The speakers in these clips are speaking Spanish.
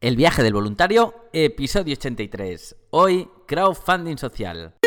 El viaje del voluntario, episodio 83. Hoy, crowdfunding social.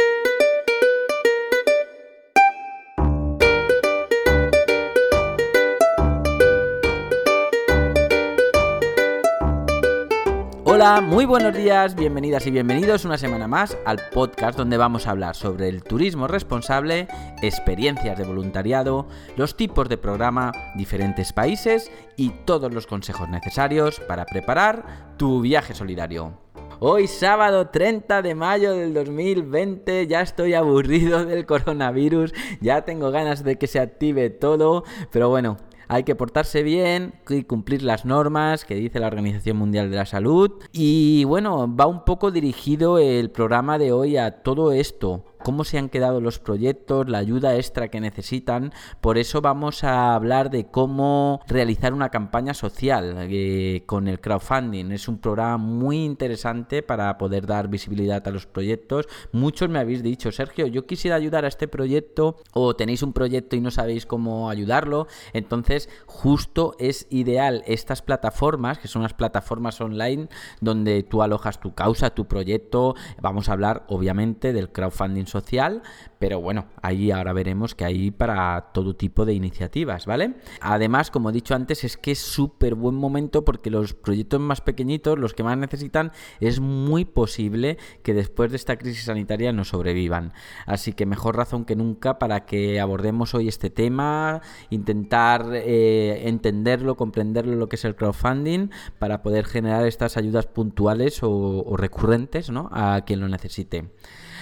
Hola, muy buenos días, bienvenidas y bienvenidos una semana más al podcast donde vamos a hablar sobre el turismo responsable, experiencias de voluntariado, los tipos de programa, diferentes países y todos los consejos necesarios para preparar tu viaje solidario. Hoy sábado 30 de mayo del 2020 ya estoy aburrido del coronavirus, ya tengo ganas de que se active todo, pero bueno, hay que portarse bien y cumplir las normas que dice la Organización Mundial de la Salud. Y bueno, va un poco dirigido el programa de hoy a todo esto cómo se han quedado los proyectos, la ayuda extra que necesitan. Por eso vamos a hablar de cómo realizar una campaña social eh, con el crowdfunding. Es un programa muy interesante para poder dar visibilidad a los proyectos. Muchos me habéis dicho, Sergio, yo quisiera ayudar a este proyecto o tenéis un proyecto y no sabéis cómo ayudarlo. Entonces, justo es ideal estas plataformas, que son las plataformas online donde tú alojas tu causa, tu proyecto. Vamos a hablar, obviamente, del crowdfunding social, pero bueno, ahí ahora veremos que hay para todo tipo de iniciativas, ¿vale? Además, como he dicho antes, es que es súper buen momento porque los proyectos más pequeñitos, los que más necesitan, es muy posible que después de esta crisis sanitaria no sobrevivan. Así que mejor razón que nunca para que abordemos hoy este tema, intentar eh, entenderlo, comprenderlo lo que es el crowdfunding, para poder generar estas ayudas puntuales o, o recurrentes ¿no? a quien lo necesite.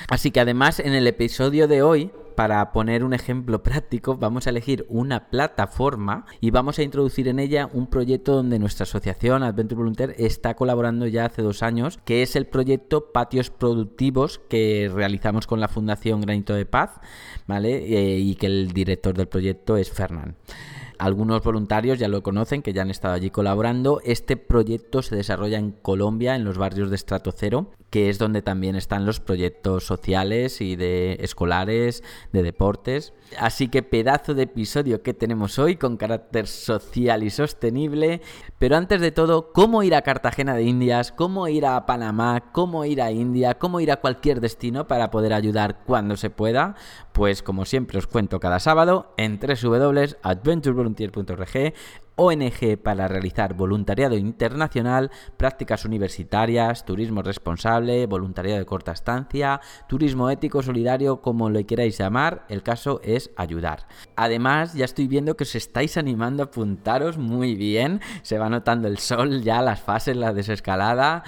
Así que además en el episodio de hoy para poner un ejemplo práctico, vamos a elegir una plataforma y vamos a introducir en ella un proyecto donde nuestra asociación Adventure Volunteer está colaborando ya hace dos años, que es el proyecto Patios Productivos que realizamos con la Fundación Granito de Paz, ¿vale? Eh, y que el director del proyecto es Fernán. Algunos voluntarios ya lo conocen, que ya han estado allí colaborando. Este proyecto se desarrolla en Colombia, en los barrios de estrato cero, que es donde también están los proyectos sociales y de escolares, de deportes. Así que pedazo de episodio que tenemos hoy con carácter social y sostenible. Pero antes de todo, ¿cómo ir a Cartagena de Indias? ¿Cómo ir a Panamá? ¿Cómo ir a India? ¿Cómo ir a cualquier destino para poder ayudar cuando se pueda? Pues como siempre os cuento cada sábado en www.adventurevolunteer.org ONG para realizar voluntariado internacional, prácticas universitarias, turismo responsable, voluntariado de corta estancia, turismo ético, solidario, como lo queráis llamar, el caso es ayudar. Además, ya estoy viendo que os estáis animando a apuntaros muy bien, se va notando el sol ya, las fases, la desescalada,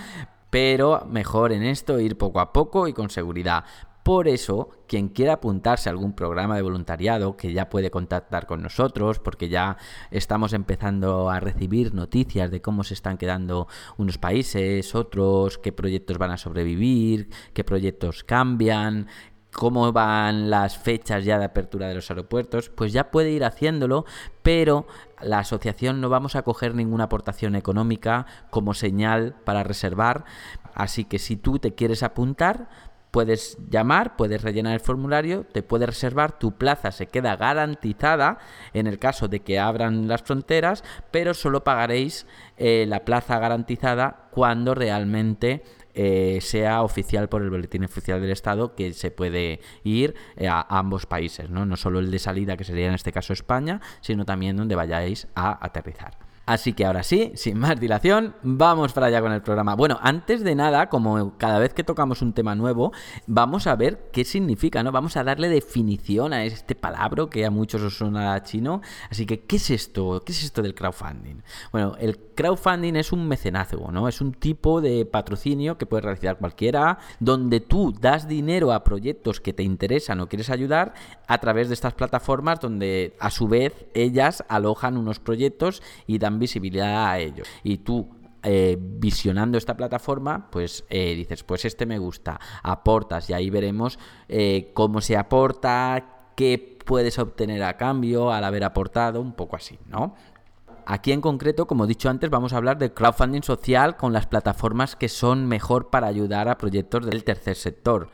pero mejor en esto ir poco a poco y con seguridad. Por eso, quien quiera apuntarse a algún programa de voluntariado, que ya puede contactar con nosotros, porque ya estamos empezando a recibir noticias de cómo se están quedando unos países, otros, qué proyectos van a sobrevivir, qué proyectos cambian, cómo van las fechas ya de apertura de los aeropuertos, pues ya puede ir haciéndolo, pero la asociación no vamos a coger ninguna aportación económica como señal para reservar, así que si tú te quieres apuntar, puedes llamar, puedes rellenar el formulario, te puedes reservar, tu plaza se queda garantizada en el caso de que abran las fronteras, pero solo pagaréis eh, la plaza garantizada cuando realmente eh, sea oficial por el boletín oficial del Estado que se puede ir eh, a ambos países, ¿no? no solo el de salida, que sería en este caso España, sino también donde vayáis a aterrizar. Así que ahora sí, sin más dilación, vamos para allá con el programa. Bueno, antes de nada, como cada vez que tocamos un tema nuevo, vamos a ver qué significa, ¿no? Vamos a darle definición a este palabra que a muchos os suena chino. Así que, ¿qué es esto? ¿Qué es esto del crowdfunding? Bueno, el crowdfunding es un mecenazgo, ¿no? Es un tipo de patrocinio que puede realizar cualquiera, donde tú das dinero a proyectos que te interesan o quieres ayudar a través de estas plataformas donde a su vez ellas alojan unos proyectos y dan visibilidad a ellos. Y tú eh, visionando esta plataforma, pues eh, dices, pues este me gusta, aportas y ahí veremos eh, cómo se aporta, qué puedes obtener a cambio al haber aportado, un poco así, ¿no? Aquí en concreto, como he dicho antes, vamos a hablar de crowdfunding social con las plataformas que son mejor para ayudar a proyectos del tercer sector.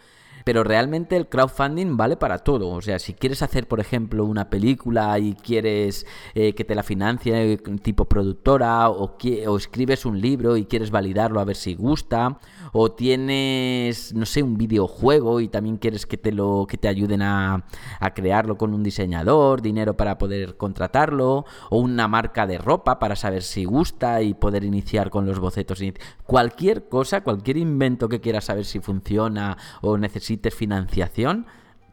Pero realmente el crowdfunding vale para todo. O sea, si quieres hacer, por ejemplo, una película y quieres eh, que te la financie tipo productora, o, o escribes un libro y quieres validarlo a ver si gusta, o tienes, no sé, un videojuego y también quieres que te lo que te ayuden a, a crearlo con un diseñador, dinero para poder contratarlo, o una marca de ropa para saber si gusta y poder iniciar con los bocetos. Cualquier cosa, cualquier invento que quieras saber si funciona o financiación,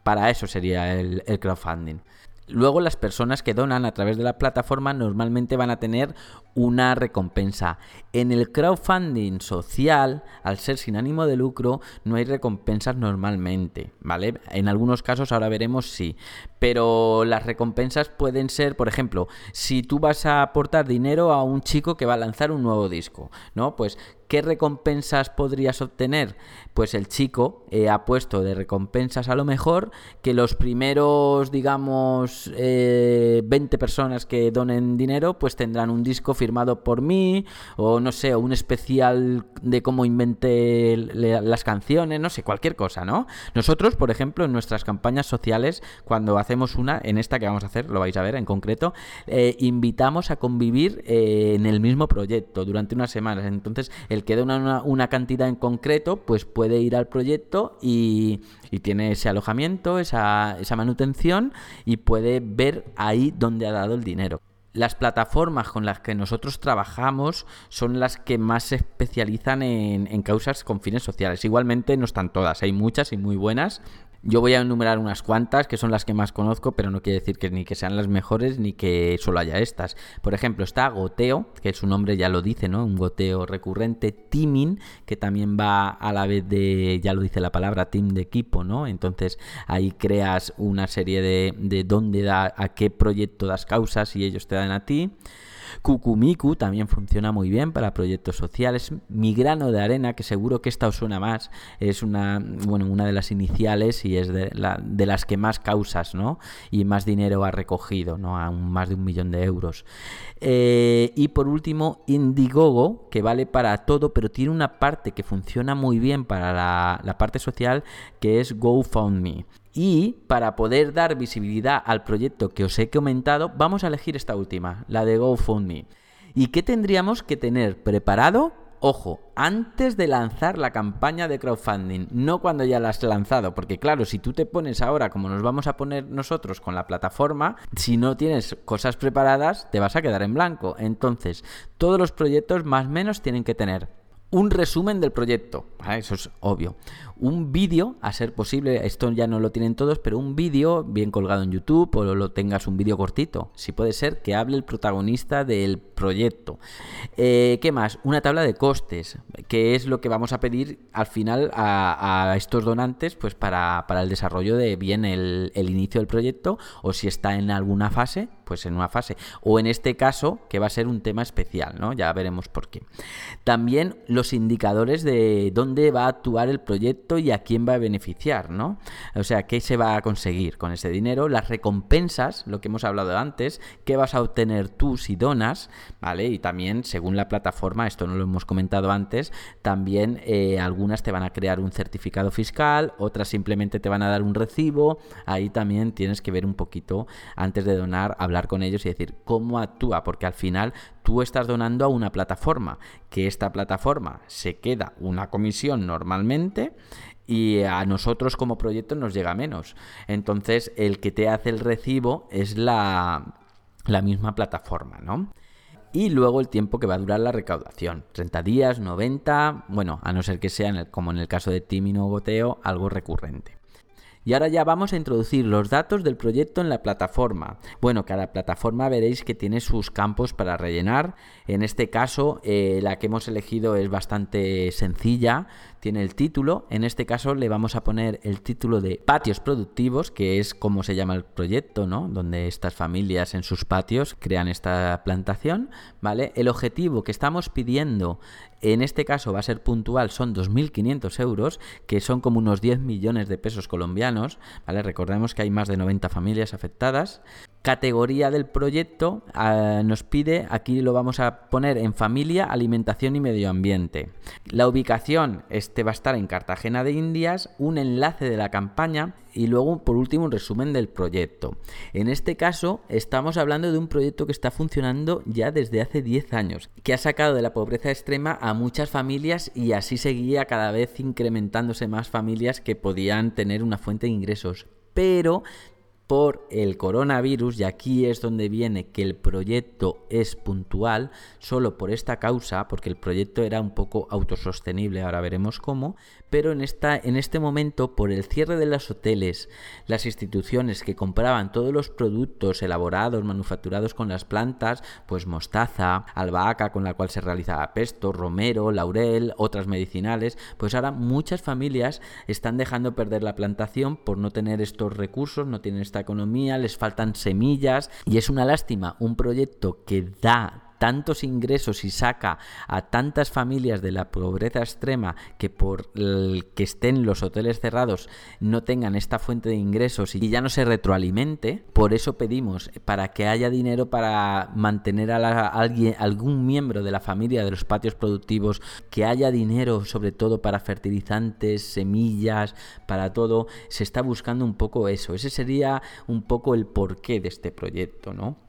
para eso sería el, el crowdfunding. Luego las personas que donan a través de la plataforma normalmente van a tener una recompensa. En el crowdfunding social, al ser sin ánimo de lucro, no hay recompensas normalmente, ¿vale? En algunos casos ahora veremos sí, pero las recompensas pueden ser, por ejemplo, si tú vas a aportar dinero a un chico que va a lanzar un nuevo disco, ¿no? Pues ¿qué recompensas podrías obtener? Pues el chico eh, ha puesto de recompensas a lo mejor que los primeros, digamos, 20 eh, personas que donen dinero, pues tendrán un disco firmado por mí, o no sé, un especial de cómo inventé las canciones, no sé, cualquier cosa, ¿no? Nosotros, por ejemplo, en nuestras campañas sociales, cuando hacemos una, en esta que vamos a hacer, lo vais a ver en concreto, eh, invitamos a convivir eh, en el mismo proyecto durante unas semanas. Entonces, el que dona una, una cantidad en concreto, pues puede ir al proyecto y, y tiene ese alojamiento, esa, esa manutención y puede ver ahí dónde ha dado el dinero las plataformas con las que nosotros trabajamos son las que más se especializan en, en, causas con fines sociales. Igualmente no están todas, hay muchas y muy buenas, yo voy a enumerar unas cuantas que son las que más conozco, pero no quiere decir que ni que sean las mejores ni que solo haya estas. Por ejemplo, está Goteo, que su nombre ya lo dice, ¿no? Un goteo recurrente. Teaming, que también va a la vez de, ya lo dice la palabra, team de equipo, ¿no? Entonces ahí creas una serie de, de dónde da, a qué proyecto das causas y ellos te dan a ti. Kukumiku también funciona muy bien para proyectos sociales. Mi grano de arena, que seguro que esta os suena más, es una, bueno, una de las iniciales y es de las que más causas, ¿no? Y más dinero ha recogido, ¿no? A más de un millón de euros. Eh, y por último, Indiegogo, que vale para todo, pero tiene una parte que funciona muy bien para la, la parte social, que es GoFundMe. Y para poder dar visibilidad al proyecto que os he comentado, vamos a elegir esta última, la de GoFundMe. ¿Y qué tendríamos que tener preparado? Ojo, antes de lanzar la campaña de crowdfunding, no cuando ya la has lanzado, porque claro, si tú te pones ahora como nos vamos a poner nosotros con la plataforma, si no tienes cosas preparadas, te vas a quedar en blanco. Entonces, todos los proyectos más o menos tienen que tener un resumen del proyecto, eso es obvio. Un vídeo, a ser posible, esto ya no lo tienen todos, pero un vídeo bien colgado en YouTube o lo tengas un vídeo cortito. Si puede ser que hable el protagonista del proyecto. Eh, ¿Qué más? Una tabla de costes, que es lo que vamos a pedir al final a, estos donantes pues para, el desarrollo de bien el, el inicio del proyecto o si está en alguna fase, pues en una fase. O en este caso, que va a ser un tema especial, ¿no? Ya veremos por qué. También los indicadores de dónde va a actuar el proyecto y a quién va a beneficiar, ¿no? O sea, qué se va a conseguir con ese dinero, las recompensas, lo que hemos hablado antes, qué vas a obtener tú si donas, ¿vale? Y también, según la plataforma, esto no lo hemos comentado antes, también eh, algunas te van a crear un certificado fiscal, otras simplemente te van a dar un recibo, ahí también tienes que ver un poquito antes de donar, hablar con ellos y decir cómo actúa, porque al final tú estás donando a una plataforma, que esta plataforma se queda una comisión normalmente y a nosotros como proyecto nos llega menos. Entonces el que te hace el recibo es la, la misma plataforma, ¿no? y luego el tiempo que va a durar la recaudación. 30 días, 90, bueno, a no ser que sea, como en el caso de Timino Goteo, algo recurrente. Y ahora ya vamos a introducir los datos del proyecto en la plataforma. Bueno, cada plataforma veréis que tiene sus campos para rellenar. En este caso, eh, la que hemos elegido es bastante sencilla. Tiene el título. En este caso le vamos a poner el título de patios productivos, que es como se llama el proyecto, ¿no? Donde estas familias en sus patios crean esta plantación, ¿vale? El objetivo que estamos pidiendo en este caso va a ser puntual, son 2.500 euros, que son como unos 10 millones de pesos colombianos. Recordemos que hay más de 90 familias afectadas. Categoría del proyecto ah, nos pide, aquí lo vamos a poner en familia, alimentación y medio ambiente. La ubicación, este va a estar en Cartagena de Indias, un enlace de la campaña y luego por último un resumen del proyecto. En este caso estamos hablando de un proyecto que está funcionando ya desde hace 10 años, que ha sacado de la pobreza extrema a muchas familias y así seguía cada vez incrementándose más familias que podían tener una fuente de ingresos. Pero por el coronavirus y aquí es donde viene que el proyecto es puntual solo por esta causa porque el proyecto era un poco autosostenible ahora veremos cómo pero en esta en este momento por el cierre de los hoteles las instituciones que compraban todos los productos elaborados manufacturados con las plantas pues mostaza albahaca con la cual se realizaba pesto romero laurel otras medicinales pues ahora muchas familias están dejando perder la plantación por no tener estos recursos no tienen economía, les faltan semillas y es una lástima un proyecto que da tantos ingresos y saca a tantas familias de la pobreza extrema que por el que estén los hoteles cerrados no tengan esta fuente de ingresos y ya no se retroalimente, por eso pedimos para que haya dinero para mantener a, alguien, algún miembro de la familia de los patios productivos, que haya dinero sobre todo para fertilizantes, semillas, para todo, se está buscando un poco eso. Ese sería un poco el porqué de este proyecto, ¿no?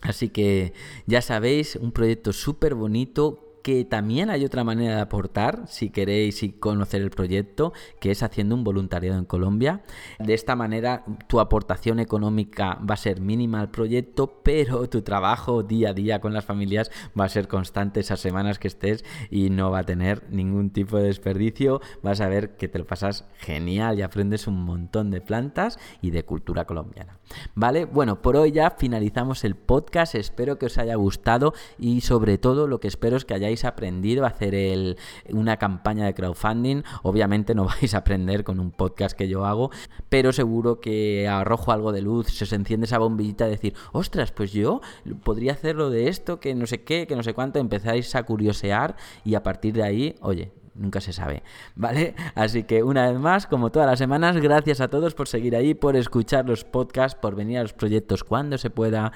Así que ya sabéis, un proyecto súper bonito que también hay otra manera de aportar, si queréis conocer el proyecto, que es haciendo un voluntariado en Colombia. De esta manera, tu aportación económica va a ser mínima al proyecto, pero tu trabajo día a día con las familias va a ser constante esas semanas que estés y no va a tener ningún tipo de desperdicio. Vas a ver que te lo pasas genial y aprendes un montón de plantas y de cultura colombiana. ¿Vale? Bueno, por hoy ya finalizamos el podcast. Espero que os haya gustado y sobre todo lo que espero es que hayáis aprendido a hacer una campaña de crowdfunding. Obviamente no vais a aprender con un podcast que yo hago, pero seguro que arrojo algo de luz, se enciende esa bombillita de decir, ostras, pues yo podría hacerlo de esto, que no sé qué, que no sé cuánto, empezáis a curiosear y a partir de ahí, oye, nunca se sabe, ¿vale? Así que una vez más, como todas las semanas, gracias a todos por seguir ahí, por escuchar los podcasts, por venir a los proyectos cuando se pueda,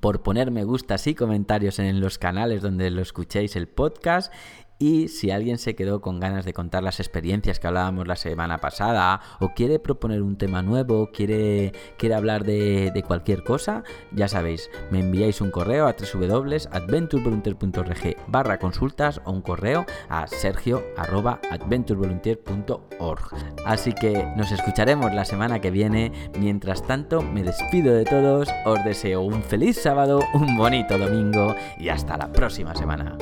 por poner me gustas y comentarios en los canales donde lo escuchéis el podcast y si alguien se quedó con ganas de contar las experiencias que hablábamos la semana pasada, o quiere proponer un tema nuevo, quiere, quiere hablar de, cualquier cosa, ya sabéis, me enviáis un correo a www.adventurevolunteer.org barra consultas o un correo a sergio.adventurevolunteer.org. Así que nos escucharemos la semana que viene. Mientras tanto, me despido de todos, os deseo un feliz sábado, un bonito domingo y hasta la próxima semana.